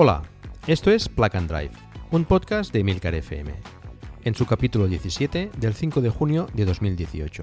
Hola, esto es Plug and Drive, un podcast de Emilcar FM, en su capítulo 17 del 5 de junio de 2018.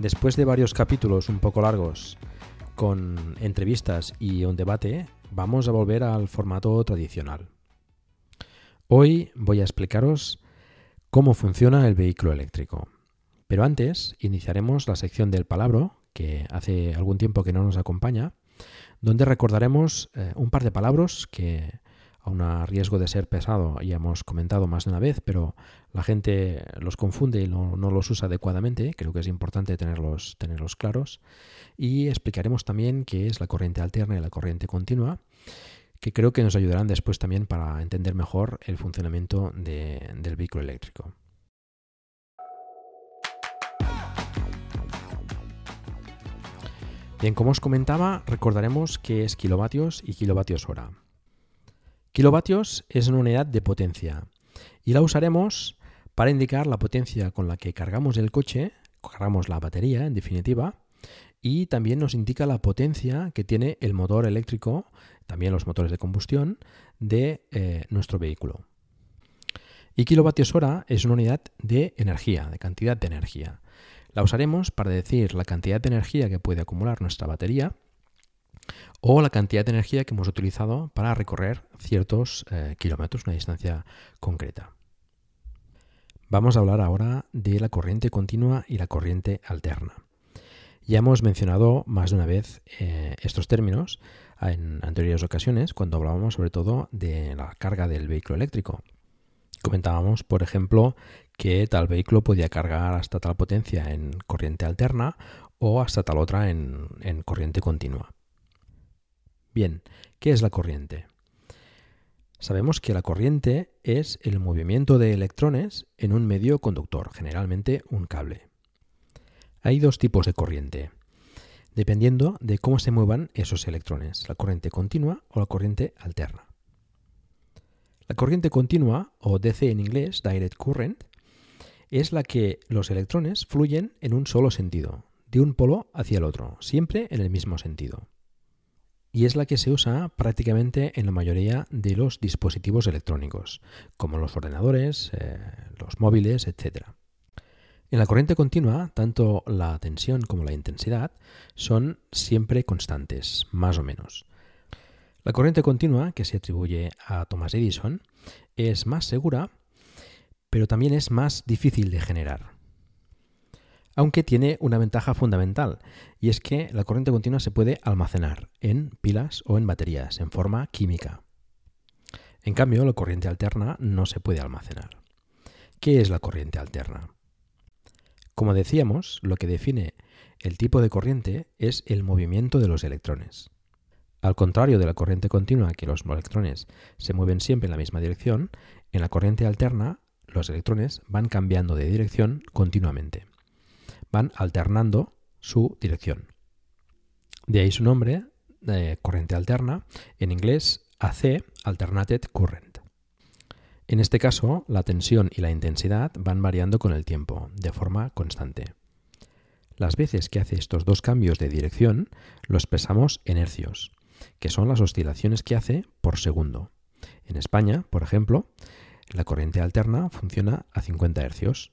Después de varios capítulos un poco largos con entrevistas y un debate, vamos a volver al formato tradicional. Hoy voy a explicaros cómo funciona el vehículo eléctrico. Pero antes iniciaremos la sección del palabro, que hace algún tiempo que no nos acompaña, donde recordaremos eh, un par de palabras que, aun a riesgo de ser pesado, ya hemos comentado más de una vez, pero la gente los confunde y no, los usa adecuadamente. Creo que es importante tenerlos, tenerlos claros. Y explicaremos también qué es la corriente alterna y la corriente continua, que creo que nos ayudarán después también para entender mejor el funcionamiento del vehículo eléctrico. Bien, como os comentaba, recordaremos qué es kilovatios y kilovatios hora. Kilovatios es una unidad de potencia y la usaremos para indicar la potencia con la que cargamos el coche, cargamos la batería en definitiva, y también nos indica la potencia que tiene el motor eléctrico, también los motores de combustión, de eh, nuestro vehículo. Y kilovatios hora es una unidad de energía, de cantidad de energía. La usaremos para decir la cantidad de energía que puede acumular nuestra batería o la cantidad de energía que hemos utilizado para recorrer ciertos eh, kilómetros, una distancia concreta. Vamos a hablar ahora de la corriente continua y la corriente alterna. Ya hemos mencionado más de una vez eh, estos términos en anteriores ocasiones cuando hablábamos sobre todo de la carga del vehículo eléctrico. Comentábamos, por ejemplo, que tal vehículo podía cargar hasta tal potencia en corriente alterna o hasta tal otra en, en corriente continua. Bien, ¿qué es la corriente? Sabemos que la corriente es el movimiento de electrones en un medio conductor, generalmente un cable. Hay dos tipos de corriente, dependiendo de cómo se muevan esos electrones, la corriente continua o la corriente alterna. La corriente continua, o DC en inglés, direct current, es la que los electrones fluyen en un solo sentido, de un polo hacia el otro, siempre en el mismo sentido. Y es la que se usa prácticamente en la mayoría de los dispositivos electrónicos, como los ordenadores, eh, los móviles, etc. En la corriente continua, tanto la tensión como la intensidad son siempre constantes, más o menos. La corriente continua, que se atribuye a Thomas Edison, es más segura, pero también es más difícil de generar. Aunque tiene una ventaja fundamental, y es que la corriente continua se puede almacenar en pilas o en baterías, en forma química. En cambio, la corriente alterna no se puede almacenar. ¿Qué es la corriente alterna? Como decíamos, lo que define el tipo de corriente es el movimiento de los electrones. Al contrario de la corriente continua, que los electrones se mueven siempre en la misma dirección, en la corriente alterna los electrones van cambiando de dirección continuamente. Van alternando su dirección. De ahí su nombre, de corriente alterna, en inglés AC, Alternated Current. En este caso, la tensión y la intensidad van variando con el tiempo, de forma constante. Las veces que hace estos dos cambios de dirección lo expresamos en hercios, que son las oscilaciones que hace por segundo. En España, por ejemplo, la corriente alterna funciona a 50 hercios,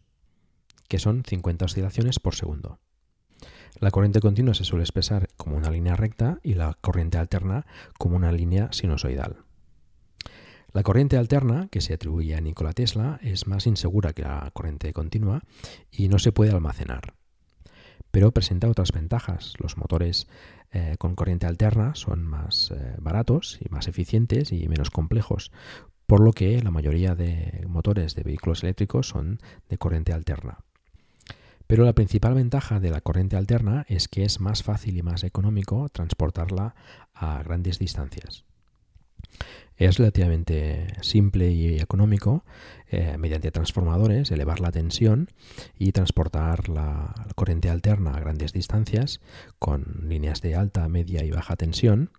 que son 50 oscilaciones por segundo. La corriente continua se suele expresar como una línea recta y la corriente alterna como una línea sinusoidal. La corriente alterna, que se atribuye a Nikola Tesla, es más insegura que la corriente continua y no se puede almacenar. Pero presenta otras ventajas. Los motores eh, con corriente alterna son más eh, baratos y más eficientes y menos complejos, por lo que la mayoría de motores de vehículos eléctricos son de corriente alterna. Pero la principal ventaja de la corriente alterna es que es más fácil y más económico transportarla a grandes distancias. Es relativamente simple y económico, eh, mediante transformadores, elevar la tensión y transportar la corriente alterna a grandes distancias con líneas de alta, media y baja tensión,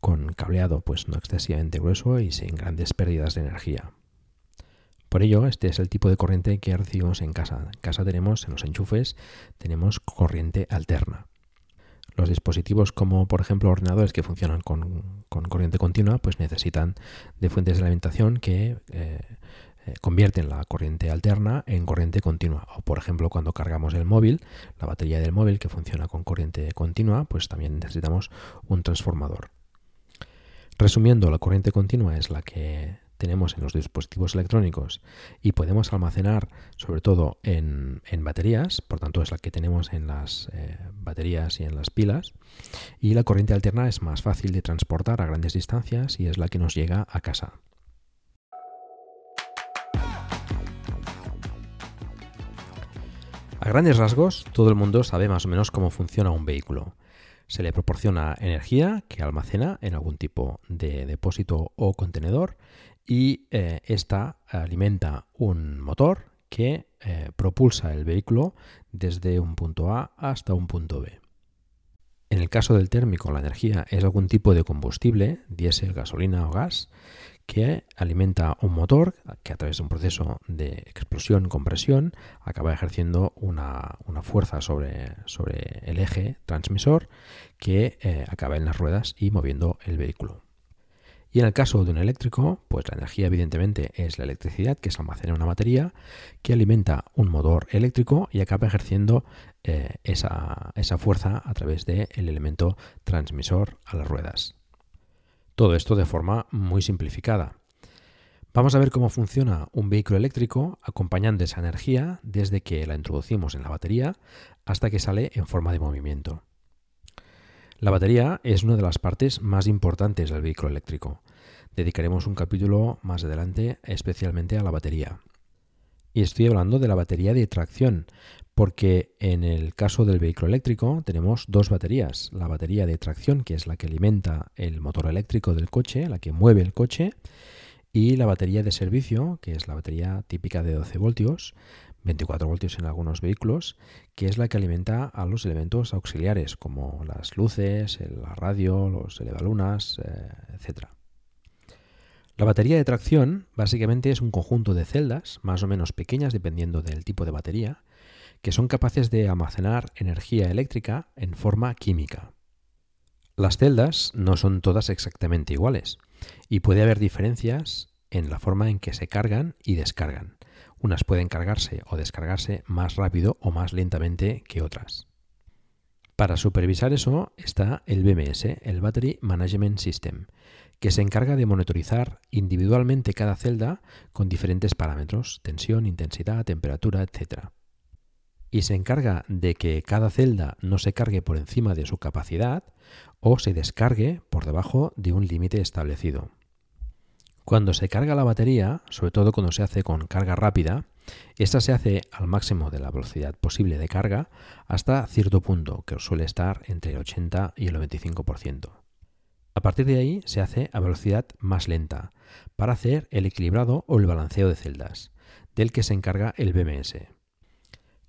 con cableado pues no excesivamente grueso y sin grandes pérdidas de energía. Por ello, este es el tipo de corriente que recibimos en casa. En casa tenemos, en los enchufes, tenemos corriente alterna. Los dispositivos como por ejemplo ordenadores que funcionan con, corriente continua, pues necesitan de fuentes de alimentación que eh, eh, convierten la corriente alterna en corriente continua. O por ejemplo cuando cargamos el móvil, la batería del móvil que funciona con corriente continua, pues también necesitamos un transformador. Resumiendo, la corriente continua es la que tenemos en los dispositivos electrónicos y podemos almacenar sobre todo en, baterías, por tanto es la que tenemos en las eh, baterías y en las pilas, y la corriente alterna es más fácil de transportar a grandes distancias y es la que nos llega a casa. A grandes rasgos, todo el mundo sabe más o menos cómo funciona un vehículo. Se le proporciona energía que almacena en algún tipo de depósito o contenedor y eh, esta alimenta un motor que eh, propulsa el vehículo desde un punto A hasta un punto B. En el caso del térmico, la energía es algún tipo de combustible, diésel, gasolina o gas, que alimenta un motor que a través de un proceso de explosión-compresión acaba ejerciendo una, fuerza sobre, sobre, el eje transmisor que eh, acaba en las ruedas y moviendo el vehículo. Y en el caso de un eléctrico, pues la energía evidentemente es la electricidad que se almacena en una batería que alimenta un motor eléctrico y acaba ejerciendo eh, esa, fuerza a través del elemento transmisor a las ruedas. Todo esto de forma muy simplificada. Vamos a ver cómo funciona un vehículo eléctrico acompañando esa energía desde que la introducimos en la batería hasta que sale en forma de movimiento. La batería es una de las partes más importantes del vehículo eléctrico. Dedicaremos un capítulo más adelante especialmente a la batería. Y estoy hablando de la batería de tracción, porque en el caso del vehículo eléctrico tenemos dos baterías. La batería de tracción, que es la que alimenta el motor eléctrico del coche, la que mueve el coche, y la batería de servicio, que es la batería típica de 12 voltios, 24 voltios en algunos vehículos, que es la que alimenta a los elementos auxiliares como las luces, la radio, los elevalunas, eh, etc. La batería de tracción básicamente es un conjunto de celdas, más o menos pequeñas dependiendo del tipo de batería, que son capaces de almacenar energía eléctrica en forma química. Las celdas no son todas exactamente iguales y puede haber diferencias en la forma en que se cargan y descargan. Unas pueden cargarse o descargarse más rápido o más lentamente que otras. Para supervisar eso está el BMS, el Battery Management System, que se encarga de monitorizar individualmente cada celda con diferentes parámetros, tensión, intensidad, temperatura, etc. Y se encarga de que cada celda no se cargue por encima de su capacidad o se descargue por debajo de un límite establecido. Cuando se carga la batería, sobre todo cuando se hace con carga rápida, esta se hace al máximo de la velocidad posible de carga hasta cierto punto, que suele estar entre el 80 y el 95%. A partir de ahí se hace a velocidad más lenta, para hacer el equilibrado o el balanceo de celdas, del que se encarga el BMS,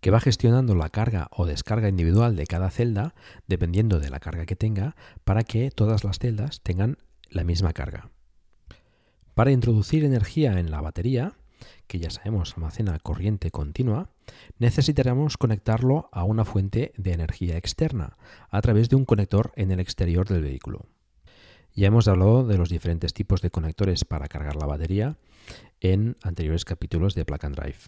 que va gestionando la carga o descarga individual de cada celda dependiendo de la carga que tenga, para que todas las celdas tengan la misma carga. Para introducir energía en la batería, que ya sabemos almacena corriente continua, necesitaremos conectarlo a una fuente de energía externa a través de un conector en el exterior del vehículo. Ya hemos hablado de los diferentes tipos de conectores para cargar la batería en anteriores capítulos de Plug and Drive.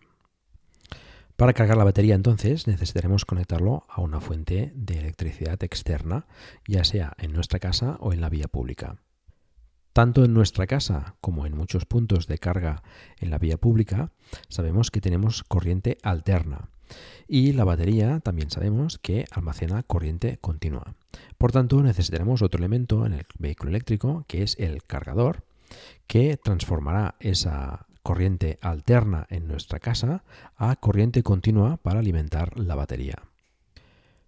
Para cargar la batería entonces necesitaremos conectarlo a una fuente de electricidad externa, ya sea en nuestra casa o en la vía pública. Tanto en nuestra casa como en muchos puntos de carga en la vía pública, sabemos que tenemos corriente alterna. Y la batería también sabemos que almacena corriente continua. Por tanto, necesitaremos otro elemento en el vehículo eléctrico, que es el cargador, que transformará esa corriente alterna en nuestra casa a corriente continua para alimentar la batería.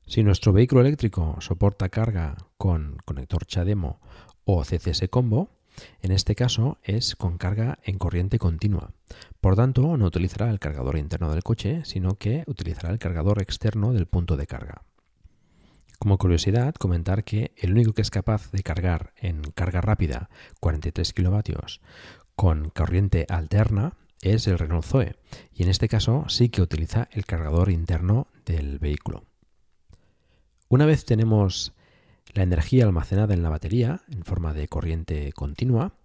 Si nuestro vehículo eléctrico soporta carga con conector CHAdeMO o CCS Combo, en este caso es con carga en corriente continua. Por tanto, no utilizará el cargador interno del coche, sino que utilizará el cargador externo del punto de carga. Como curiosidad, comentar que el único que es capaz de cargar en carga rápida 43 kilovatios con corriente alterna es el Renault Zoe, y en este caso sí que utiliza el cargador interno del vehículo. Una vez tenemos la energía almacenada en la batería en forma de corriente continua,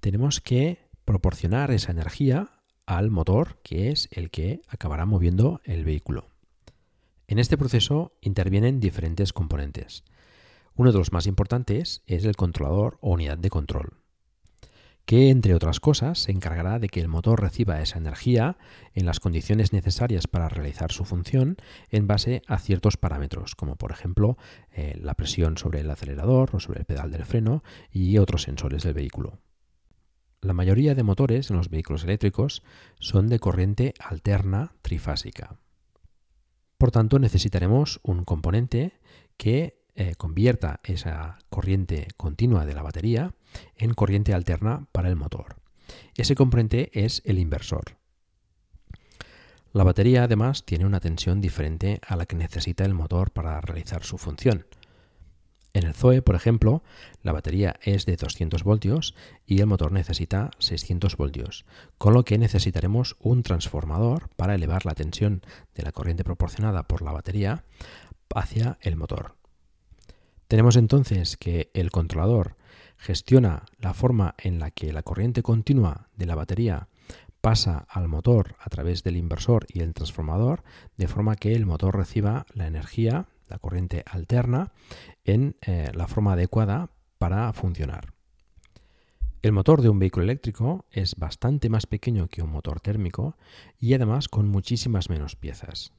tenemos que proporcionar esa energía al motor, que es el que acabará moviendo el vehículo. En este proceso intervienen diferentes componentes. Uno de los más importantes es el controlador o unidad de control que, entre otras cosas, se encargará de que el motor reciba esa energía en las condiciones necesarias para realizar su función en base a ciertos parámetros, como por ejemplo eh, la presión sobre el acelerador o sobre el pedal del freno y otros sensores del vehículo. La mayoría de motores en los vehículos eléctricos son de corriente alterna trifásica. Por tanto, necesitaremos un componente que eh, convierta esa corriente continua de la batería en corriente alterna para el motor. Ese componente es el inversor. La batería además tiene una tensión diferente a la que necesita el motor para realizar su función. En el Zoe, por ejemplo, la batería es de 200 voltios y el motor necesita 600 voltios, con lo que necesitaremos un transformador para elevar la tensión de la corriente proporcionada por la batería hacia el motor. Tenemos entonces que el controlador gestiona la forma en la que la corriente continua de la batería pasa al motor a través del inversor y el transformador, de forma que el motor reciba la energía, la corriente alterna, en eh, la forma adecuada para funcionar. El motor de un vehículo eléctrico es bastante más pequeño que un motor térmico y además con muchísimas menos piezas.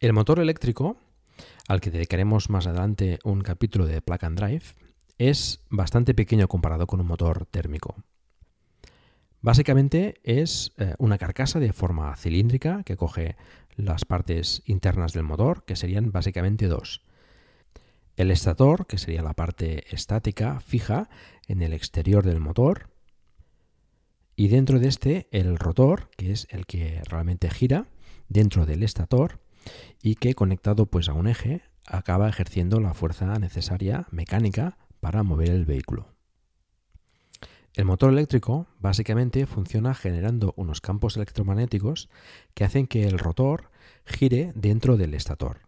El motor eléctrico al que dedicaremos más adelante un capítulo de Plug and Drive, es bastante pequeño comparado con un motor térmico. Básicamente es eh, una carcasa de forma cilíndrica que coge las partes internas del motor, que serían básicamente dos. El estator, que sería la parte estática fija en el exterior del motor, y dentro de este el rotor, que es el que realmente gira dentro del estator, y que conectado pues a un eje acaba ejerciendo la fuerza necesaria mecánica para mover el vehículo. El motor eléctrico básicamente funciona generando unos campos electromagnéticos que hacen que el rotor gire dentro del estator.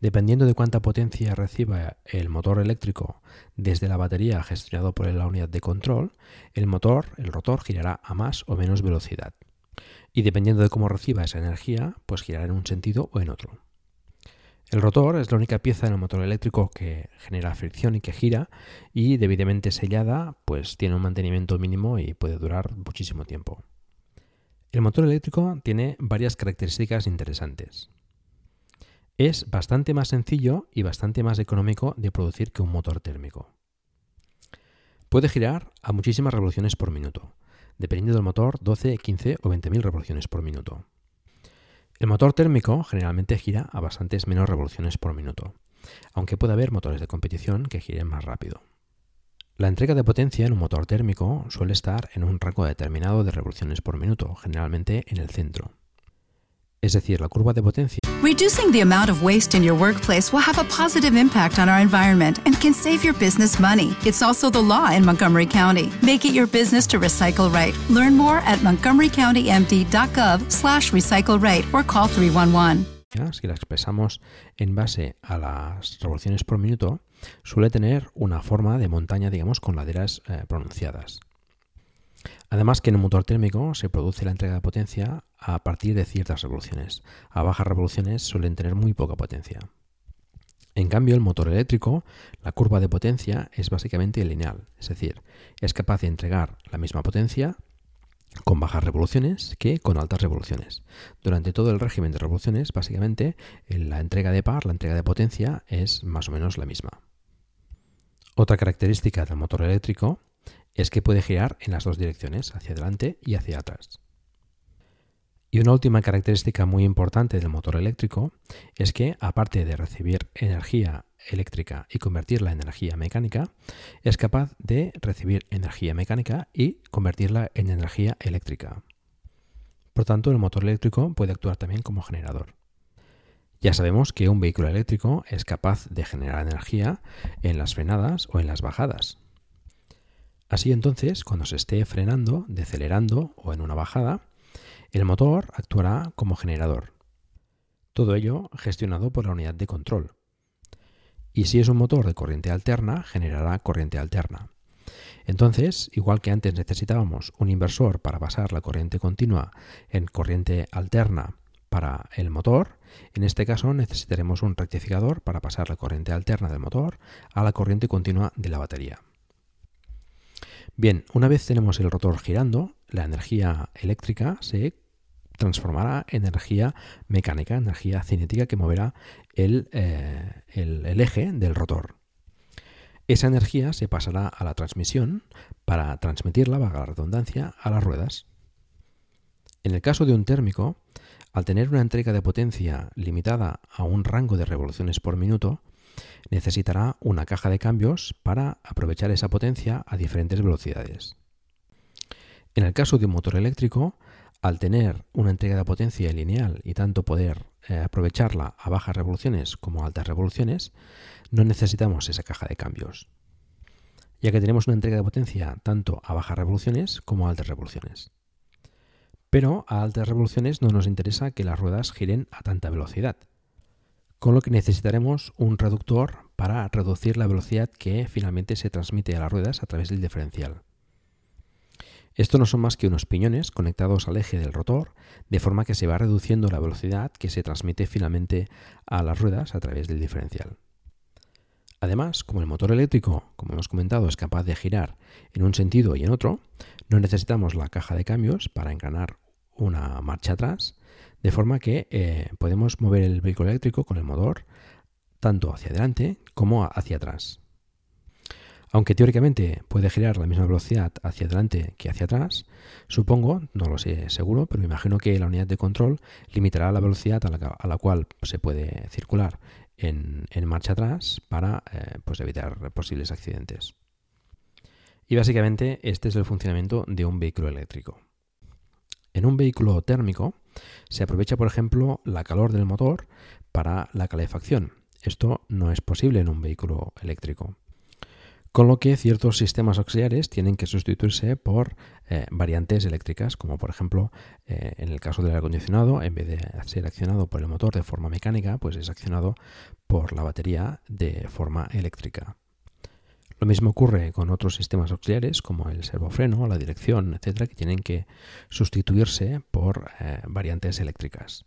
Dependiendo de cuánta potencia reciba el motor eléctrico desde la batería gestionado por la unidad de control, el motor, el rotor, girará a más o menos velocidad y dependiendo de cómo reciba esa energía, pues girará en un sentido o en otro. El rotor es la única pieza en el motor eléctrico que genera fricción y que gira y debidamente sellada, pues tiene un mantenimiento mínimo y puede durar muchísimo tiempo. El motor eléctrico tiene varias características interesantes. Es bastante más sencillo y bastante más económico de producir que un motor térmico. Puede girar a muchísimas revoluciones por minuto, dependiendo del motor 12, 15 o 20.000 revoluciones por minuto. El motor térmico generalmente gira a bastantes menos revoluciones por minuto, aunque puede haber motores de competición que giren más rápido. La entrega de potencia en un motor térmico suele estar en un rango determinado de revoluciones por minuto, generalmente en el centro. Es decir, la curva de potencia. Reducing the amount of waste in your workplace will have a positive impact on our environment and can save your business money. It's also the law in Montgomery County. Make it your business to recycle right. Learn more at montgomerycountymd.gov slash recycle right or call 311. Si la expresamos en base a las revoluciones por minuto, suele tener una forma de montaña, digamos, con laderas eh, pronunciadas. Además que en un motor térmico se produce la entrega de potencia a partir de ciertas revoluciones. A bajas revoluciones suelen tener muy poca potencia. En cambio, el motor eléctrico, la curva de potencia es básicamente lineal, es decir, es capaz de entregar la misma potencia con bajas revoluciones que con altas revoluciones. Durante todo el régimen de revoluciones, básicamente, la entrega de par, la entrega de potencia, es más o menos la misma. Otra característica del motor eléctrico es que puede girar en las dos direcciones, hacia adelante y hacia atrás. Y una última característica muy importante del motor eléctrico es que, aparte de recibir energía eléctrica y convertirla en energía mecánica, es capaz de recibir energía mecánica y convertirla en energía eléctrica. Por tanto, el motor eléctrico puede actuar también como generador. Ya sabemos que un vehículo eléctrico es capaz de generar energía en las frenadas o en las bajadas. Así entonces, cuando se esté frenando, decelerando o en una bajada, el motor actuará como generador. Todo ello gestionado por la unidad de control. Y si es un motor de corriente alterna, generará corriente alterna. Entonces, igual que antes necesitábamos un inversor para pasar la corriente continua en corriente alterna para el motor, en este caso necesitaremos un rectificador para pasar la corriente alterna del motor a la corriente continua de la batería. Bien, una vez tenemos el rotor girando, la energía eléctrica se transformará en energía mecánica, energía cinética que moverá el, eh, eje del rotor. Esa energía se pasará a la transmisión para transmitirla, vaga la redundancia, a las ruedas. En el caso de un térmico, al tener una entrega de potencia limitada a un rango de revoluciones por minuto, necesitará una caja de cambios para aprovechar esa potencia a diferentes velocidades. En el caso de un motor eléctrico, al tener una entrega de potencia lineal y tanto poder eh, aprovecharla a bajas revoluciones como a altas revoluciones, no necesitamos esa caja de cambios, ya que tenemos una entrega de potencia tanto a bajas revoluciones como a altas revoluciones. Pero a altas revoluciones no nos interesa que las ruedas giren a tanta velocidad, con lo que necesitaremos un reductor para reducir la velocidad que finalmente se transmite a las ruedas a través del diferencial. Esto no son más que unos piñones conectados al eje del rotor, de forma que se va reduciendo la velocidad que se transmite finalmente a las ruedas a través del diferencial. Además, como el motor eléctrico, como hemos comentado, es capaz de girar en un sentido y en otro, no necesitamos la caja de cambios para engranar una marcha atrás, de forma que eh, podemos mover el vehículo eléctrico con el motor tanto hacia adelante como hacia atrás. Aunque teóricamente puede girar la misma velocidad hacia adelante que hacia atrás, supongo, no lo sé seguro, pero me imagino que la unidad de control limitará la velocidad a la, cual se puede circular en, marcha atrás para eh, pues evitar posibles accidentes. Y básicamente este es el funcionamiento de un vehículo eléctrico. En un vehículo térmico se aprovecha, por ejemplo, la calor del motor para la calefacción. Esto no es posible en un vehículo eléctrico. Con lo que ciertos sistemas auxiliares tienen que sustituirse por eh, variantes eléctricas, como por ejemplo eh, en el caso del aire acondicionado, en vez de ser accionado por el motor de forma mecánica, pues es accionado por la batería de forma eléctrica. Lo mismo ocurre con otros sistemas auxiliares como el servofreno, la dirección, etcétera, que tienen que sustituirse por eh, variantes eléctricas.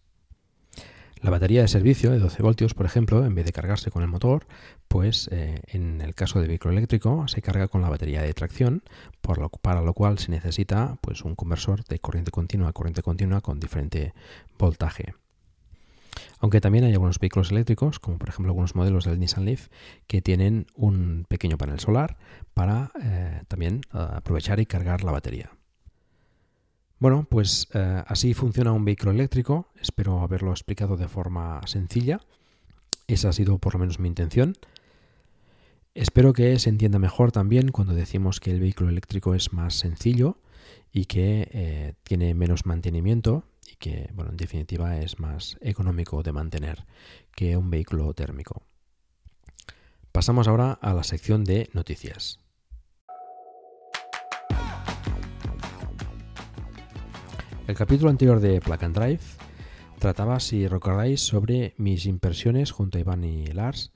La batería de servicio de 12 voltios, por ejemplo, en vez de cargarse con el motor, pues eh, en el caso de vehículo eléctrico se carga con la batería de tracción, para lo cual se necesita pues, un conversor de corriente continua a corriente continua con diferente voltaje. Aunque también hay algunos vehículos eléctricos, como por ejemplo algunos modelos del Nissan Leaf, que tienen un pequeño panel solar para eh, también eh, aprovechar y cargar la batería. Bueno, pues eh, así funciona un vehículo eléctrico. Espero haberlo explicado de forma sencilla. Esa ha sido por lo menos mi intención. Espero que se entienda mejor también cuando decimos que el vehículo eléctrico es más sencillo y que eh, tiene menos mantenimiento y que, bueno, en definitiva es más económico de mantener que un vehículo térmico. Pasamos ahora a la sección de noticias. El capítulo anterior de Plug and Drive trataba, si recordáis, sobre mis impresiones junto a Iván y Lars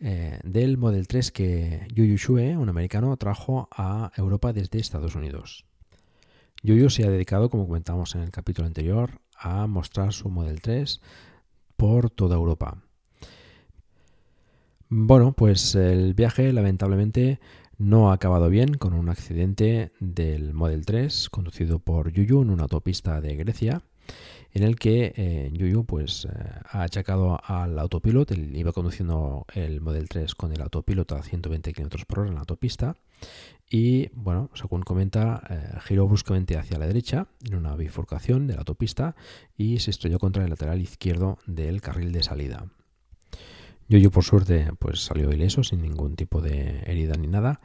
eh, del Model 3 que Yuyu Shue, un americano, trajo a Europa desde Estados Unidos. Yuyu se ha dedicado, como comentamos en el capítulo anterior, a mostrar su Model 3 por toda Europa. Bueno, pues el viaje lamentablemente no ha acabado bien con un accidente del Model 3 conducido por Yuyu en una autopista de Grecia en el que eh, Yuyu pues, eh, ha achacado al autopilot, iba conduciendo el Model 3 con el autopilot a 120 km por hora en la autopista y, bueno, según comenta, eh, giró bruscamente hacia la derecha en una bifurcación de la autopista y se estrelló contra el lateral izquierdo del carril de salida. Yuyu por suerte pues salió ileso sin ningún tipo de herida ni nada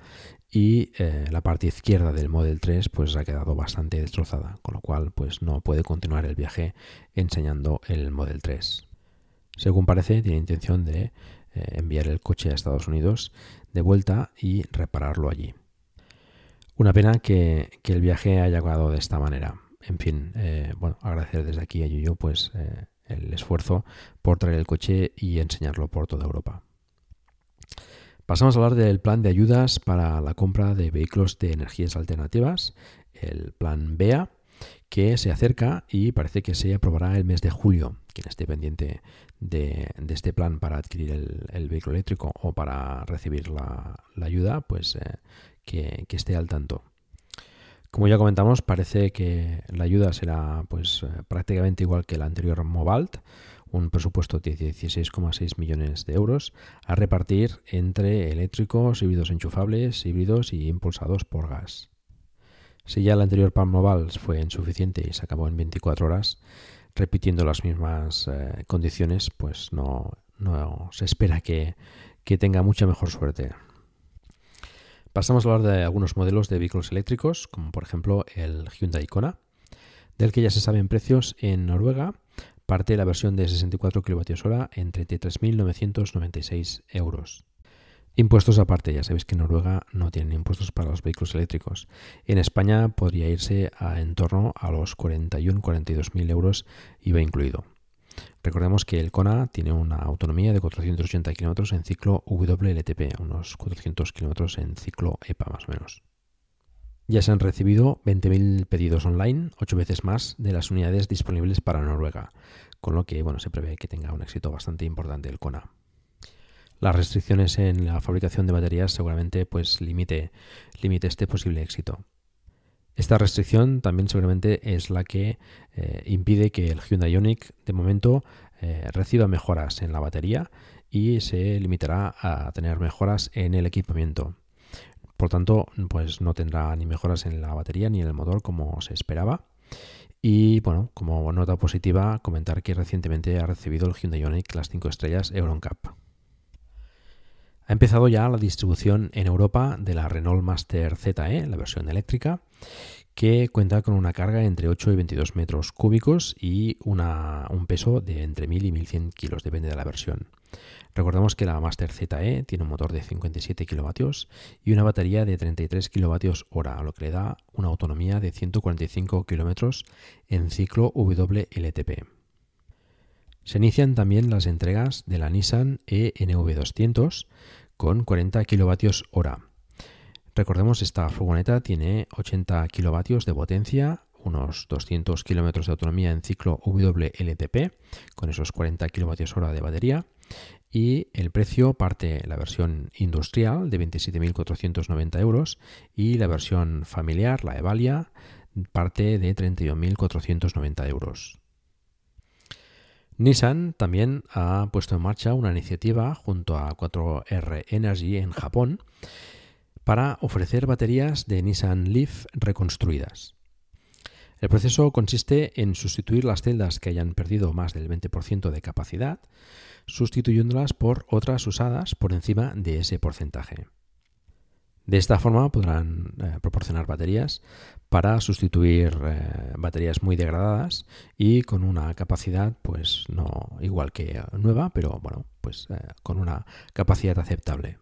y eh, la parte izquierda del Model 3 pues ha quedado bastante destrozada, con lo cual pues no puede continuar el viaje enseñando el Model 3. Según parece, tiene intención de eh, enviar el coche a Estados Unidos de vuelta y repararlo allí. Una pena que, el viaje haya acabado de esta manera. En fin, eh, bueno, agradecer desde aquí a Yuyu pues el esfuerzo por traer el coche y enseñarlo por toda Europa. Pasamos a hablar del plan de ayudas para la compra de vehículos de energías alternativas, el plan BEA, que se acerca y parece que se aprobará el mes de julio. Quien esté pendiente de, este plan para adquirir el, vehículo eléctrico o para recibir la, ayuda, pues eh, que, esté al tanto. Como ya comentamos, parece que la ayuda será pues eh, prácticamente igual que la anterior Mobalt, un presupuesto de 16,6 millones de euros a repartir entre eléctricos, híbridos enchufables, híbridos y impulsados por gas. Si ya el anterior Palm Mobile fue insuficiente y se acabó en 24 horas, repitiendo las mismas eh, condiciones, pues no, se espera que, que tenga mucha mejor suerte. Pasamos a hablar de algunos modelos de vehículos eléctricos, como por ejemplo el Hyundai Kona, del que ya se saben precios en Noruega parte la versión de 64 kWh en 33.996 euros. Impuestos aparte, ya sabéis que en Noruega no tienen impuestos para los vehículos eléctricos. En España podría irse a en torno a los 41-42.000 euros IVA incluido. Recordemos que el Kona tiene una autonomía de 480 km en ciclo WLTP, unos 400 km en ciclo EPA más o menos. Ya se han recibido 20.000 pedidos online, 8 veces más de las unidades disponibles para Noruega, con lo que bueno, se prevé que tenga un éxito bastante importante el Kona. Las restricciones en la fabricación de baterías seguramente pues limite, limite este posible éxito. Esta restricción también seguramente es la que eh, impide que el Hyundai Ioniq de momento eh, reciba mejoras en la batería y se limitará a tener mejoras en el equipamiento. Por tanto, pues no tendrá ni mejoras en la batería ni en el motor como se esperaba. Y bueno, como nota positiva, comentar que recientemente ha recibido el Hyundai Ioniq las 5 estrellas EuronCap. Ha empezado ya la distribución en Europa de la Renault Master ZE, la versión eléctrica, que cuenta con una carga entre 8 y 22 metros cúbicos y un peso de entre 1000 y 1100 kilos, depende de la versión. Recordemos que la Master ZE tiene un motor de 57 kilovatios y una batería de 33 kilovatios hora, lo que le da una autonomía de 145 kilómetros en ciclo WLTP. Se inician también las entregas de la Nissan ENV200 con 40 kilovatios hora. Recordemos, esta furgoneta tiene 80 kilovatios de potencia, unos 200 kilómetros de autonomía en ciclo WLTP, con esos 40 kilovatios hora de batería, y el precio parte la versión industrial de 27.490 euros y la versión familiar, la Evalia, parte de 31.490 euros. Nissan también ha puesto en marcha una iniciativa junto a 4R Energy en Japón para ofrecer baterías de Nissan Leaf reconstruidas. El proceso consiste en sustituir las celdas que hayan perdido más del 20% de capacidad sustituyéndolas por otras usadas por encima de ese porcentaje. De esta forma podrán eh, proporcionar baterías para sustituir eh, baterías muy degradadas y con una capacidad pues no igual que nueva, pero bueno, pues eh, con una capacidad aceptable.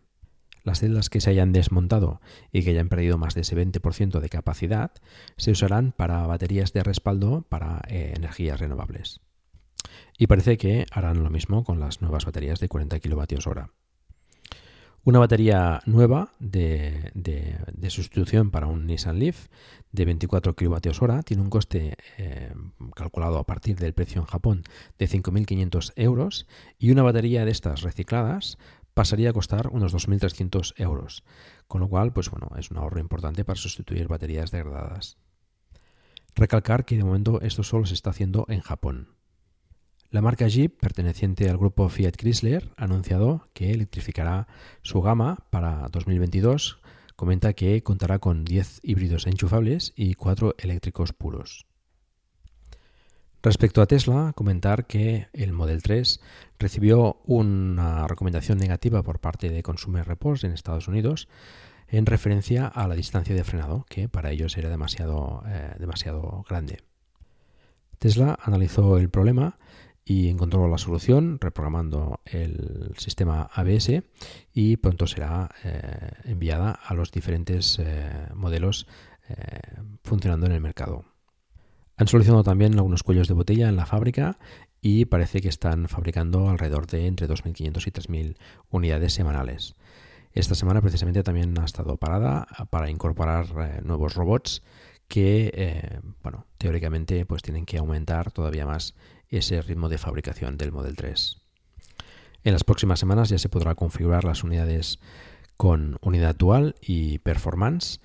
Las celdas que se hayan desmontado y que hayan perdido más de ese 20% de capacidad se usarán para baterías de respaldo para eh, energías renovables. Y parece que harán lo mismo con las nuevas baterías de 40 kWh. Una batería nueva de, sustitución para un Nissan Leaf de 24 kWh tiene un coste eh, calculado a partir del precio en Japón de 5.500 euros y una batería de estas recicladas pasaría a costar unos 2.300 euros, con lo cual pues bueno, es un ahorro importante para sustituir baterías degradadas. Recalcar que de momento esto solo se está haciendo en Japón. La marca Jeep, perteneciente al grupo Fiat Chrysler, ha anunciado que electrificará su gama para 2022. Comenta que contará con 10 híbridos enchufables y 4 eléctricos puros. Respecto a Tesla, comentar que el Model 3 recibió una recomendación negativa por parte de Consumer Reports en Estados Unidos en referencia a la distancia de frenado, que para ellos era demasiado, eh, demasiado grande. Tesla analizó el problema y encontró la solución reprogramando el sistema ABS y pronto será eh, enviada a los diferentes eh, modelos eh, funcionando en el mercado. Han solucionado también algunos cuellos de botella en la fábrica y parece que están fabricando alrededor de entre 2.500 y 3.000 unidades semanales. Esta semana precisamente también ha estado parada para incorporar nuevos robots que, bueno, teóricamente pues tienen que aumentar todavía más ese ritmo de fabricación del Model 3. En las próximas semanas ya se podrá configurar las unidades con unidad dual y performance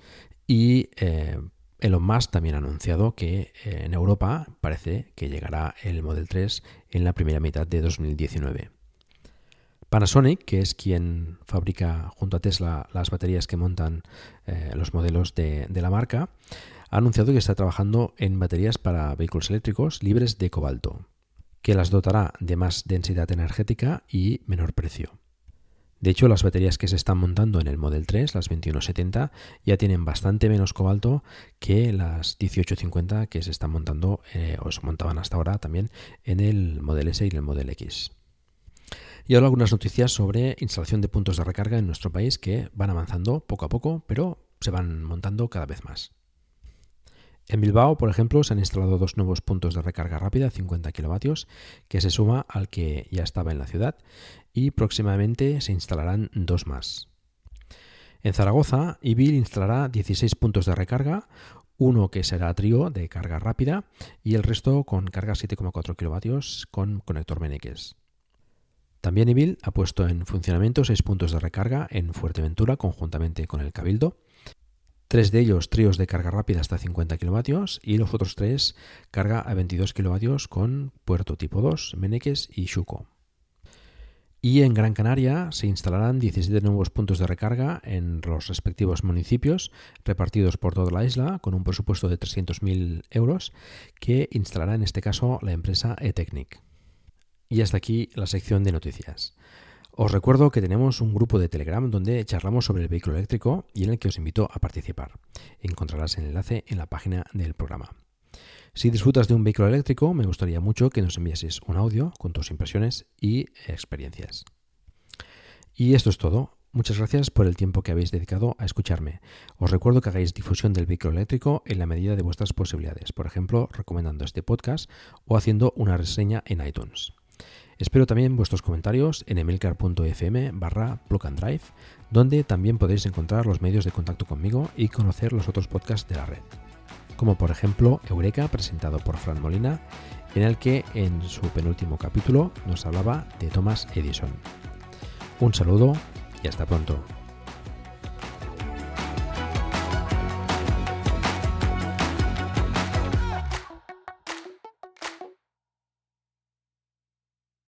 y eh, Elon Musk también ha anunciado que eh, en Europa parece que llegará el Model 3 en la primera mitad de 2019. Panasonic, que es quien fabrica junto a Tesla las baterías que montan eh, los modelos de, la marca, ha anunciado que está trabajando en baterías para vehículos eléctricos libres de cobalto que las dotará de más densidad energética y menor precio. De hecho, las baterías que se están montando en el Model 3, las 2170, ya tienen bastante menos cobalto que las 1850 que se están montando eh, o se montaban hasta ahora también en el Model S y el Model X. Y ahora algunas noticias sobre instalación de puntos de recarga en nuestro país que van avanzando poco a poco, pero se van montando cada vez más. En Bilbao, por ejemplo, se han instalado dos nuevos puntos de recarga rápida, 50 kilovatios, que se suma al que ya estaba en la ciudad, y próximamente se instalarán dos más. En Zaragoza, Ibil instalará 16 puntos de recarga, uno que será trío de carga rápida y el resto con carga 7,4 kilovatios con conector Meneques. También Ibil ha puesto en funcionamiento seis puntos de recarga en Fuerteventura conjuntamente con el Cabildo Tres de ellos tríos de carga rápida hasta 50 kW y los otros tres carga a 22 kW con puerto tipo 2, Meneques y Xuco. Y en Gran Canaria se instalarán 17 nuevos puntos de recarga en los respectivos municipios repartidos por toda la isla con un presupuesto de 300.000 euros que instalará en este caso la empresa eTechnic. Y hasta aquí la sección de noticias. Os recuerdo que tenemos un grupo de Telegram donde charlamos sobre el vehículo eléctrico y en el que os invito a participar. Encontrarás el enlace en la página del programa. Si disfrutas de un vehículo eléctrico, me gustaría mucho que nos enviases un audio con tus impresiones y experiencias. Y esto es todo. Muchas gracias por el tiempo que habéis dedicado a escucharme. Os recuerdo que hagáis difusión del vehículo eléctrico en la medida de vuestras posibilidades, por ejemplo, recomendando este podcast o haciendo una reseña en iTunes. Espero también vuestros comentarios en emilcar.fm barra drive, donde también podéis encontrar los medios de contacto conmigo y conocer los otros podcasts de la red, como por ejemplo Eureka, presentado por Fran Molina, en el que en su penúltimo capítulo nos hablaba de Thomas Edison. Un saludo y hasta pronto.